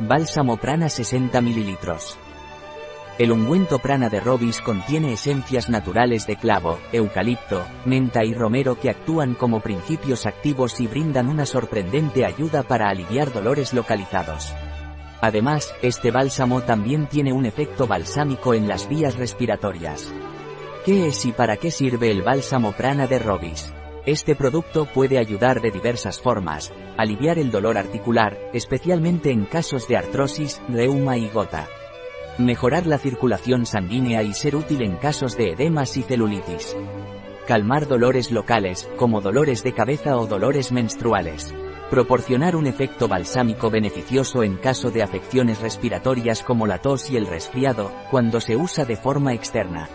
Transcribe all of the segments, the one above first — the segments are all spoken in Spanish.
Bálsamo prana 60 ml. El ungüento prana de Robis contiene esencias naturales de clavo, eucalipto, menta y romero que actúan como principios activos y brindan una sorprendente ayuda para aliviar dolores localizados. Además, este bálsamo también tiene un efecto balsámico en las vías respiratorias. ¿Qué es y para qué sirve el bálsamo prana de Robis? Este producto puede ayudar de diversas formas, aliviar el dolor articular, especialmente en casos de artrosis, reuma y gota mejorar la circulación sanguínea y ser útil en casos de edemas y celulitis. Calmar dolores locales, como dolores de cabeza o dolores menstruales. Proporcionar un efecto balsámico beneficioso en caso de afecciones respiratorias como la tos y el resfriado, cuando se usa de forma externa.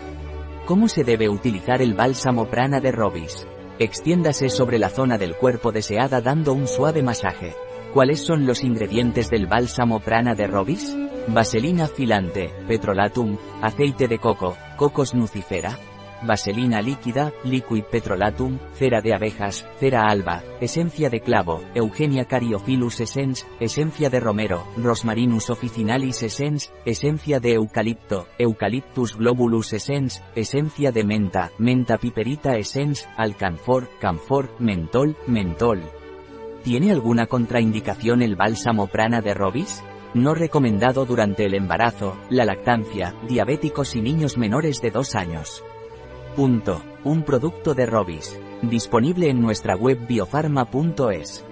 ¿Cómo se debe utilizar el bálsamo prana de Robis? Extiéndase sobre la zona del cuerpo deseada dando un suave masaje. ¿Cuáles son los ingredientes del bálsamo prana de Robis? Vaselina filante, petrolatum, aceite de coco, cocos nucifera, vaselina líquida, liquid petrolatum, cera de abejas, cera alba, esencia de clavo, Eugenia cariophilus essence, esencia de romero, Rosmarinus officinalis essence, esencia de eucalipto, Eucalyptus globulus essence, esencia de menta, menta piperita essence, alcanfor, camfor, mentol, mentol. ¿Tiene alguna contraindicación el bálsamo prana de Robis? No recomendado durante el embarazo, la lactancia, diabéticos y niños menores de 2 años. Un producto de Robis. Disponible en nuestra web biofarma.es.